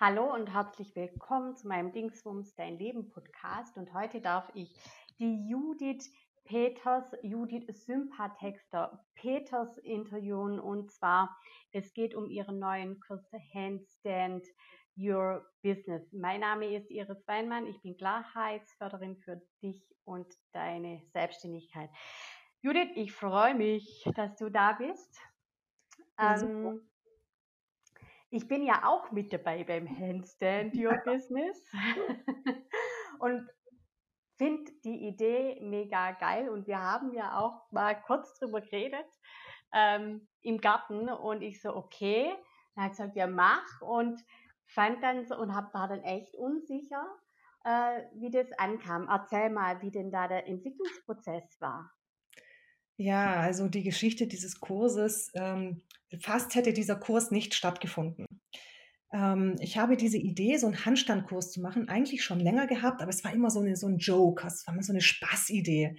Hallo und herzlich willkommen zu meinem Dingsbums Dein Leben Podcast. Und heute darf ich die Judith Peters, Judith Sympathexter Peters interviewen. Und zwar, es geht um ihren neuen Kurs Handstand Your Business. Mein Name ist Iris Weinmann. Ich bin Klarheitsförderin für dich und deine Selbstständigkeit. Judith, ich freue mich, dass du da bist. Ja, ähm, ich bin ja auch mit dabei beim Handstand Your Business und finde die Idee mega geil. Und wir haben ja auch mal kurz drüber geredet ähm, im Garten und ich so, okay. Dann hat gesagt, ja, mach und fand dann so und hab, war dann echt unsicher, äh, wie das ankam. Erzähl mal, wie denn da der Entwicklungsprozess war. Ja, also die Geschichte dieses Kurses, ähm, fast hätte dieser Kurs nicht stattgefunden. Ähm, ich habe diese Idee, so einen Handstandkurs zu machen, eigentlich schon länger gehabt, aber es war immer so, eine, so ein Joke, es war immer so eine Spaßidee.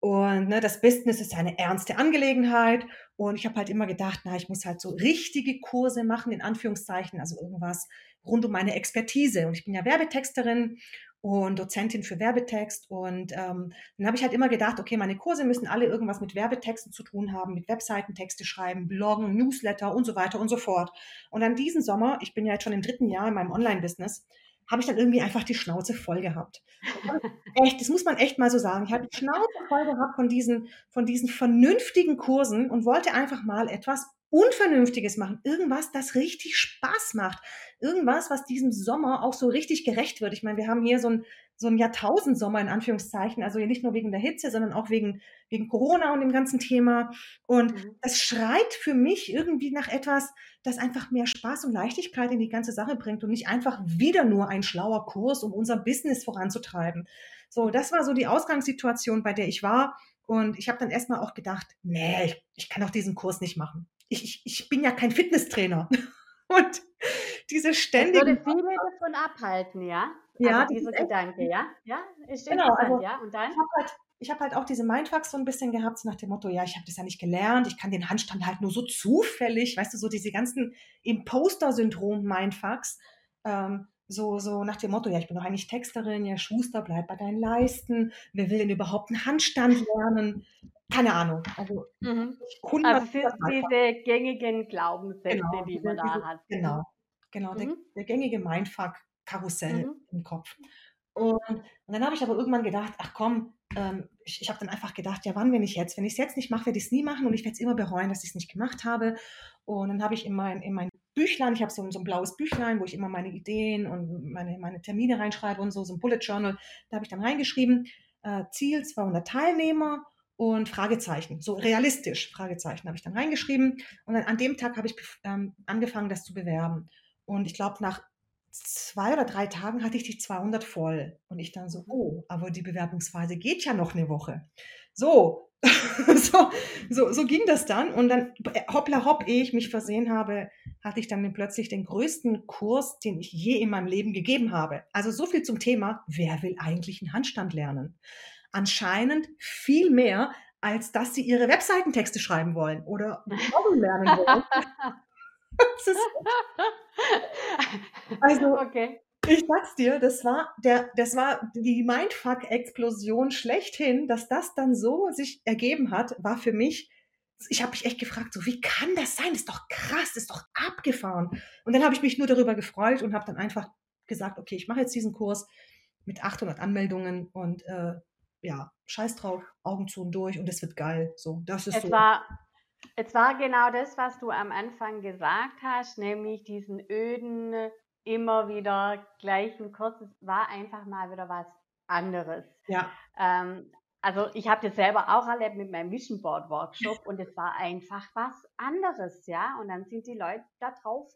Und ne, das Business ist eine ernste Angelegenheit. Und ich habe halt immer gedacht, na, ich muss halt so richtige Kurse machen, in Anführungszeichen, also irgendwas rund um meine Expertise. Und ich bin ja Werbetexterin und Dozentin für Werbetext. Und ähm, dann habe ich halt immer gedacht, okay, meine Kurse müssen alle irgendwas mit Werbetexten zu tun haben, mit Webseitentexte schreiben, Bloggen, Newsletter und so weiter und so fort. Und dann diesen Sommer, ich bin ja jetzt schon im dritten Jahr in meinem Online-Business, habe ich dann irgendwie einfach die Schnauze voll gehabt. echt, das muss man echt mal so sagen. Ich habe die Schnauze voll gehabt von diesen, von diesen vernünftigen Kursen und wollte einfach mal etwas Unvernünftiges machen. Irgendwas, das richtig Spaß macht. Irgendwas, was diesem Sommer auch so richtig gerecht wird. Ich meine, wir haben hier so ein, so ein Jahrtausendsommer in Anführungszeichen. Also nicht nur wegen der Hitze, sondern auch wegen, wegen Corona und dem ganzen Thema. Und mhm. das schreit für mich irgendwie nach etwas, das einfach mehr Spaß und Leichtigkeit in die ganze Sache bringt und nicht einfach wieder nur ein schlauer Kurs, um unser Business voranzutreiben. So, das war so die Ausgangssituation, bei der ich war. Und ich habe dann erstmal auch gedacht, nee, ich, ich kann auch diesen Kurs nicht machen ich, ich, ich bin ja kein Fitnesstrainer. Und diese ständige. Das würde viele davon abhalten, ja? Ja. Also dieser Gedanke, ja? Ja, ist genau, also, ja. Und dann? Ich habe halt, ich hab halt auch diese Mindfucks so ein bisschen gehabt, so nach dem Motto, ja, ich habe das ja nicht gelernt, ich kann den Handstand halt nur so zufällig, weißt du, so diese ganzen Imposter-Syndrom-Mindfucks. Ähm, so, so nach dem Motto, ja, ich bin doch eigentlich Texterin, ja, Schuster, bleib bei deinen Leisten, wer will denn überhaupt einen Handstand lernen? keine Ahnung. Also, mhm. also für diese gängigen Glaubenssätze, genau, die man da hat. Genau, genau mhm. der, der, gängige Mindfuck-Karussell mhm. im Kopf. Und, und dann habe ich aber irgendwann gedacht, ach komm, ähm, ich, ich habe dann einfach gedacht, ja, wann, wenn ich jetzt? Wenn ich es jetzt nicht mache, werde ich es nie machen und ich werde es immer bereuen, dass ich es nicht gemacht habe. Und dann habe ich in mein, in mein Büchlein, ich habe so, so ein blaues Büchlein, wo ich immer meine Ideen und meine, meine Termine reinschreibe und so, so ein Bullet Journal. Da habe ich dann reingeschrieben, äh, Ziel 200 Teilnehmer und Fragezeichen, so realistisch, Fragezeichen habe ich dann reingeschrieben. Und dann an dem Tag habe ich ähm, angefangen, das zu bewerben. Und ich glaube, nach zwei oder drei Tagen hatte ich die 200 voll. Und ich dann so, oh, aber die Bewerbungsphase geht ja noch eine Woche. So, so, so, so ging das dann. Und dann, hoppla hopp, ehe ich mich versehen habe, hatte ich dann plötzlich den größten Kurs, den ich je in meinem Leben gegeben habe. Also so viel zum Thema, wer will eigentlich einen Handstand lernen? anscheinend viel mehr, als dass sie ihre Webseitentexte schreiben wollen oder Bloggen lernen wollen. also, okay. ich sag's dir, das war, der, das war die Mindfuck-Explosion schlechthin, dass das dann so sich ergeben hat, war für mich, ich habe mich echt gefragt, so wie kann das sein? Das ist doch krass, das ist doch abgefahren. Und dann habe ich mich nur darüber gefreut und habe dann einfach gesagt, okay, ich mache jetzt diesen Kurs mit 800 Anmeldungen und äh, ja, scheiß drauf, Augen zu und durch und es wird geil. So, das ist es so. War, es war genau das, was du am Anfang gesagt hast, nämlich diesen öden, immer wieder gleichen Kurs. Es war einfach mal wieder was anderes. Ja. Ähm, also ich habe das selber auch erlebt mit meinem Vision Board Workshop und es war einfach was anderes, ja. Und dann sind die Leute da drauf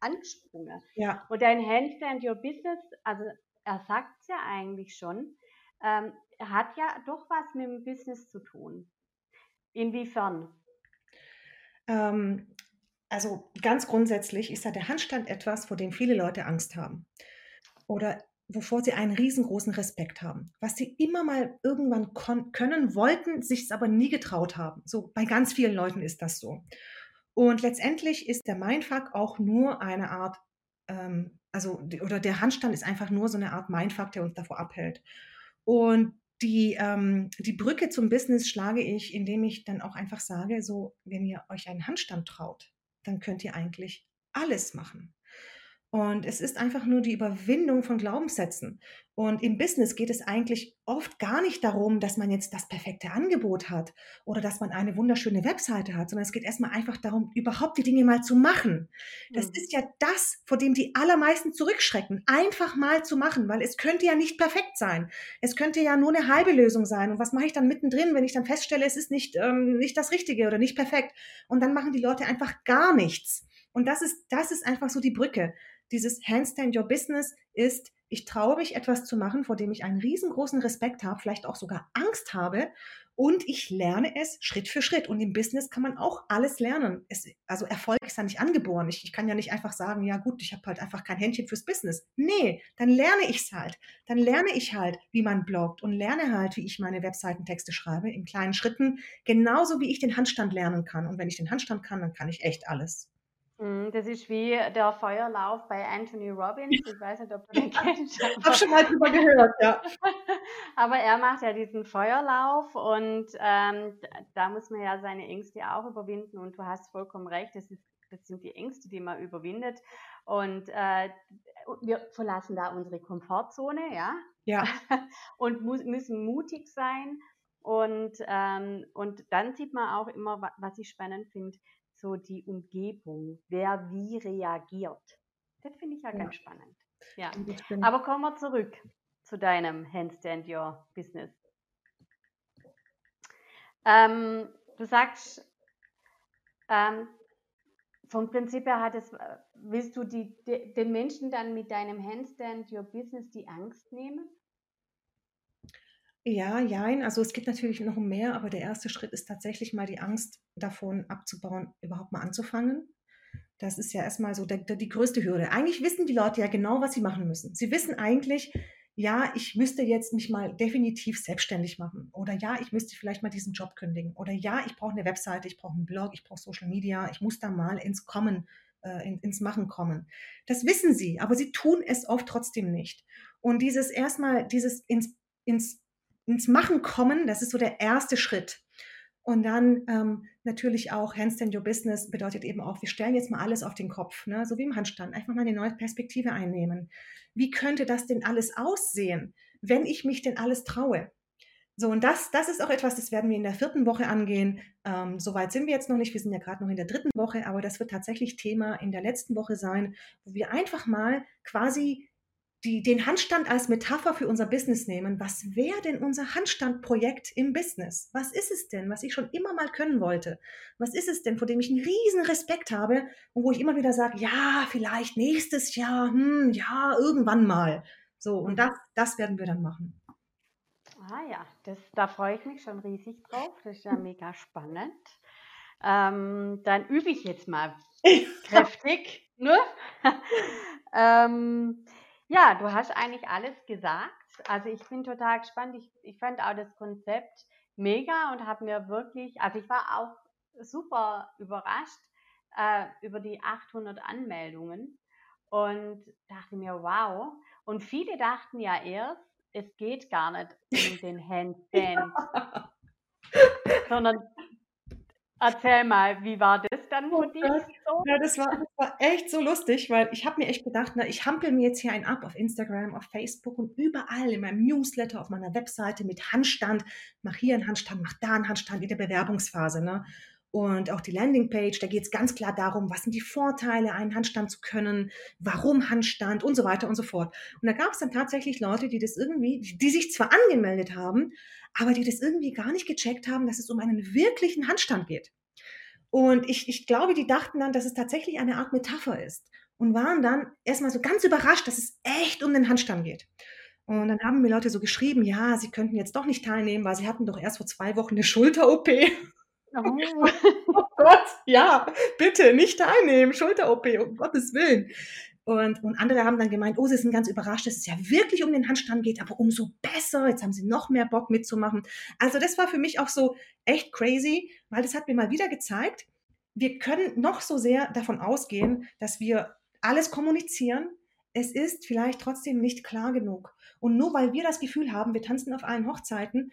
angesprungen. Ja. Und dein Handstand Your Business, also er sagt es ja eigentlich schon, ähm, hat ja doch was mit dem Business zu tun. Inwiefern? Ähm, also ganz grundsätzlich ist ja der Handstand etwas, vor dem viele Leute Angst haben. Oder wovor sie einen riesengroßen Respekt haben. Was sie immer mal irgendwann können, wollten, sich es aber nie getraut haben. So bei ganz vielen Leuten ist das so. Und letztendlich ist der Mindfuck auch nur eine Art ähm, also, oder der Handstand ist einfach nur so eine Art Mindfuck, der uns davor abhält. Und die, ähm, die Brücke zum Business schlage ich, indem ich dann auch einfach sage, so, wenn ihr euch einen Handstand traut, dann könnt ihr eigentlich alles machen. Und es ist einfach nur die Überwindung von Glaubenssätzen. Und im Business geht es eigentlich oft gar nicht darum, dass man jetzt das perfekte Angebot hat oder dass man eine wunderschöne Webseite hat, sondern es geht erstmal einfach darum, überhaupt die Dinge mal zu machen. Das mhm. ist ja das, vor dem die allermeisten zurückschrecken, einfach mal zu machen, weil es könnte ja nicht perfekt sein. Es könnte ja nur eine halbe Lösung sein. Und was mache ich dann mittendrin, wenn ich dann feststelle, es ist nicht, ähm, nicht das Richtige oder nicht perfekt? Und dann machen die Leute einfach gar nichts. Und das ist, das ist einfach so die Brücke dieses Handstand Your Business ist, ich traue mich etwas zu machen, vor dem ich einen riesengroßen Respekt habe, vielleicht auch sogar Angst habe und ich lerne es Schritt für Schritt. Und im Business kann man auch alles lernen. Es, also Erfolg ist ja nicht angeboren. Ich, ich kann ja nicht einfach sagen, ja gut, ich habe halt einfach kein Händchen fürs Business. Nee, dann lerne ich es halt. Dann lerne ich halt, wie man bloggt und lerne halt, wie ich meine Webseitentexte schreibe, in kleinen Schritten, genauso wie ich den Handstand lernen kann. Und wenn ich den Handstand kann, dann kann ich echt alles. Mhm, das ist wie der Feuerlauf bei Anthony Robbins. Ich weiß nicht, ob du den kennst. Ich habe schon mal drüber gehört, ja. Aber er macht ja diesen Feuerlauf und ähm, da muss man ja seine Ängste auch überwinden. Und du hast vollkommen recht, das, ist, das sind die Ängste, die man überwindet. Und äh, wir verlassen da unsere Komfortzone, ja. Ja. und mu müssen mutig sein. Und, ähm, und dann sieht man auch immer, was ich spannend finde, so die Umgebung, wer wie reagiert. Das finde ich ja, ja, ganz spannend. Ja. Aber kommen wir zurück zu deinem Handstand Your Business. Ähm, du sagst, ähm, vom Prinzip her hat es, äh, willst du die, de, den Menschen dann mit deinem Handstand Your Business die Angst nehmen? Ja, jein. Also es gibt natürlich noch mehr, aber der erste Schritt ist tatsächlich mal die Angst davon abzubauen, überhaupt mal anzufangen. Das ist ja erstmal so der, der, die größte Hürde. Eigentlich wissen die Leute ja genau, was sie machen müssen. Sie wissen eigentlich, ja, ich müsste jetzt mich mal definitiv selbstständig machen. Oder ja, ich müsste vielleicht mal diesen Job kündigen. Oder ja, ich brauche eine Webseite, ich brauche einen Blog, ich brauche Social Media, ich muss da mal ins Kommen, äh, in, ins Machen kommen. Das wissen sie, aber sie tun es oft trotzdem nicht. Und dieses erstmal, dieses ins, ins ins Machen kommen, das ist so der erste Schritt. Und dann ähm, natürlich auch Handstand Your Business bedeutet eben auch, wir stellen jetzt mal alles auf den Kopf, ne? so wie im Handstand, einfach mal eine neue Perspektive einnehmen. Wie könnte das denn alles aussehen, wenn ich mich denn alles traue? So, und das, das ist auch etwas, das werden wir in der vierten Woche angehen. Ähm, Soweit sind wir jetzt noch nicht, wir sind ja gerade noch in der dritten Woche, aber das wird tatsächlich Thema in der letzten Woche sein, wo wir einfach mal quasi die, den Handstand als Metapher für unser Business nehmen, was wäre denn unser Handstandprojekt im Business? Was ist es denn, was ich schon immer mal können wollte? Was ist es denn, vor dem ich einen riesen Respekt habe und wo ich immer wieder sage, ja, vielleicht nächstes Jahr, hm, ja, irgendwann mal. So, und das, das werden wir dann machen. Ah ja, das, da freue ich mich schon riesig drauf. Das ist ja mega spannend. Ähm, dann übe ich jetzt mal kräftig. Ne? ähm, ja, du hast eigentlich alles gesagt. Also ich bin total gespannt. Ich, ich fand auch das Konzept mega und habe mir wirklich, also ich war auch super überrascht äh, über die 800 Anmeldungen und dachte mir, wow. Und viele dachten ja erst, es geht gar nicht um den Handstand, sondern Erzähl mal, wie war das dann für oh dich so? Ja, das war, das war echt so lustig, weil ich habe mir echt gedacht, na, ich hampel mir jetzt hier einen ab auf Instagram, auf Facebook und überall in meinem Newsletter, auf meiner Webseite mit Handstand. Mach hier einen Handstand, mach da einen Handstand in der Bewerbungsphase. Ne? Und auch die Landingpage, da geht es ganz klar darum, was sind die Vorteile, einen Handstand zu können, warum Handstand und so weiter und so fort. Und da gab es dann tatsächlich Leute, die das irgendwie, die, die sich zwar angemeldet haben, aber die das irgendwie gar nicht gecheckt haben, dass es um einen wirklichen Handstand geht. Und ich, ich glaube, die dachten dann, dass es tatsächlich eine Art Metapher ist und waren dann erstmal so ganz überrascht, dass es echt um den Handstand geht. Und dann haben mir Leute so geschrieben, ja, sie könnten jetzt doch nicht teilnehmen, weil sie hatten doch erst vor zwei Wochen eine Schulter-OP. Oh. oh Gott, ja, bitte nicht teilnehmen, Schulter-OP, um Gottes Willen. Und, und andere haben dann gemeint, oh, sie sind ganz überrascht, dass es ja wirklich um den Handstand geht, aber umso besser, jetzt haben sie noch mehr Bock mitzumachen. Also das war für mich auch so echt crazy, weil das hat mir mal wieder gezeigt, wir können noch so sehr davon ausgehen, dass wir alles kommunizieren, es ist vielleicht trotzdem nicht klar genug. Und nur weil wir das Gefühl haben, wir tanzen auf allen Hochzeiten,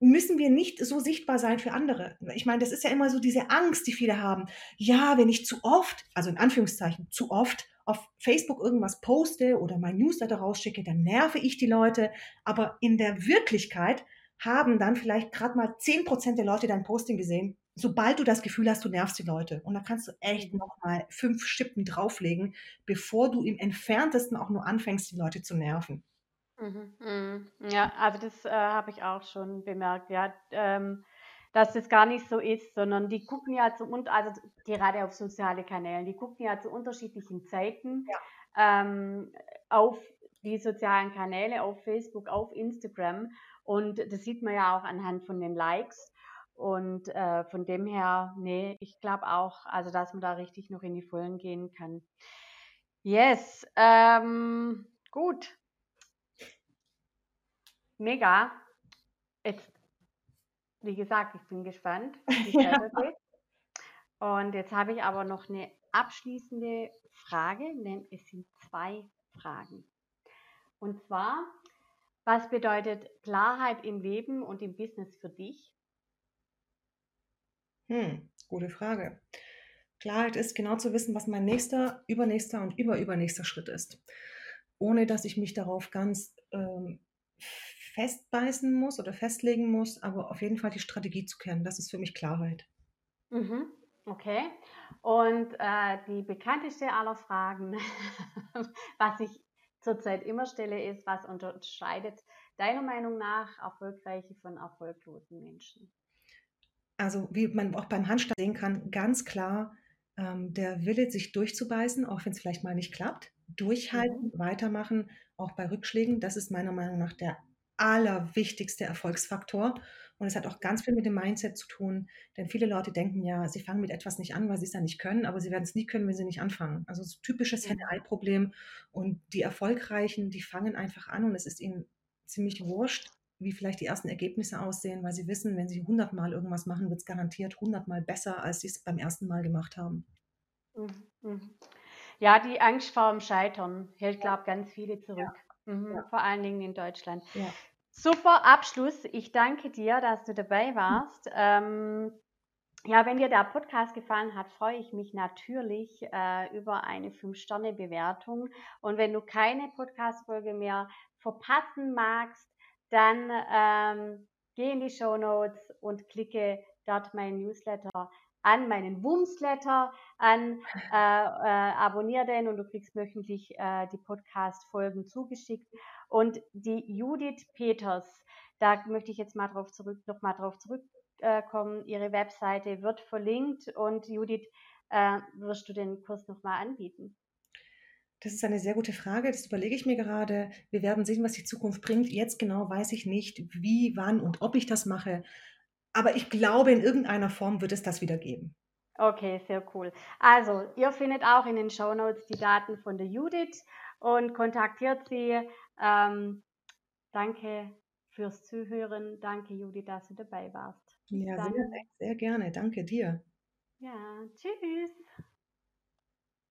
müssen wir nicht so sichtbar sein für andere. Ich meine, das ist ja immer so diese Angst, die viele haben. Ja, wenn ich zu oft, also in Anführungszeichen, zu oft auf Facebook irgendwas poste oder mein Newsletter rausschicke, dann nerve ich die Leute. Aber in der Wirklichkeit haben dann vielleicht gerade mal 10% der Leute dein Posting gesehen. Sobald du das Gefühl hast, du nervst die Leute. Und da kannst du echt nochmal fünf Schippen drauflegen, bevor du im entferntesten auch nur anfängst, die Leute zu nerven. Mhm, mhm. Ja, also das äh, habe ich auch schon bemerkt, ja, ähm, dass das gar nicht so ist, sondern die gucken ja zu also gerade auf soziale Kanälen, die gucken ja zu unterschiedlichen Zeiten ja. ähm, auf die sozialen Kanäle, auf Facebook, auf Instagram und das sieht man ja auch anhand von den Likes. Und äh, von dem her, nee, ich glaube auch, also dass man da richtig noch in die Vollen gehen kann. Yes, ähm, gut. Mega. Jetzt, wie gesagt, ich bin gespannt, wie es weitergeht. Und jetzt habe ich aber noch eine abschließende Frage, denn es sind zwei Fragen. Und zwar, was bedeutet Klarheit im Leben und im Business für dich? Hm, gute Frage. Klarheit ist genau zu wissen, was mein nächster, übernächster und überübernächster Schritt ist. Ohne dass ich mich darauf ganz ähm, festbeißen muss oder festlegen muss, aber auf jeden Fall die Strategie zu kennen. Das ist für mich Klarheit. Mhm. Okay. Und äh, die bekannteste aller Fragen, was ich zurzeit immer stelle, ist, was unterscheidet deiner Meinung nach erfolgreiche von erfolglosen Menschen? Also wie man auch beim Handstand sehen kann, ganz klar ähm, der Wille, sich durchzubeißen, auch wenn es vielleicht mal nicht klappt, durchhalten, mhm. weitermachen, auch bei Rückschlägen. Das ist meiner Meinung nach der allerwichtigste Erfolgsfaktor. Und es hat auch ganz viel mit dem Mindset zu tun, denn viele Leute denken ja, sie fangen mit etwas nicht an, weil sie es dann nicht können, aber sie werden es nie können, wenn sie nicht anfangen. Also so typisches Henne-Ei-Problem. Und die Erfolgreichen, die fangen einfach an und es ist ihnen ziemlich wurscht, wie vielleicht die ersten Ergebnisse aussehen, weil sie wissen, wenn sie hundertmal irgendwas machen, wird es garantiert hundertmal besser, als sie es beim ersten Mal gemacht haben. Mhm, mhm. Ja, die Angst vor dem Scheitern hält, glaube ich, ganz viele zurück. Ja. Mhm, ja. Vor allen Dingen in Deutschland. Ja. Super Abschluss. Ich danke dir, dass du dabei warst. Ähm, ja, wenn dir der Podcast gefallen hat, freue ich mich natürlich äh, über eine 5-Sterne-Bewertung. Und wenn du keine Podcast-Folge mehr verpassen magst, dann ähm, geh in die Show Notes und klicke dort mein Newsletter an, meinen Wumsletter an, äh, äh, abonniere den und du kriegst wöchentlich äh, die Podcast-Folgen zugeschickt. Und die Judith Peters, da möchte ich jetzt mal drauf zurück, noch mal drauf zurückkommen. Ihre Webseite wird verlinkt und Judith, äh, wirst du den Kurs noch mal anbieten? Das ist eine sehr gute Frage. Das überlege ich mir gerade. Wir werden sehen, was die Zukunft bringt. Jetzt genau weiß ich nicht, wie, wann und ob ich das mache. Aber ich glaube, in irgendeiner Form wird es das wieder geben. Okay, sehr cool. Also, ihr findet auch in den Show Notes die Daten von der Judith und kontaktiert sie. Ähm, danke fürs Zuhören. Danke, Judith, dass du dabei warst. ja, sehr, sehr gerne. Danke dir. Ja, tschüss.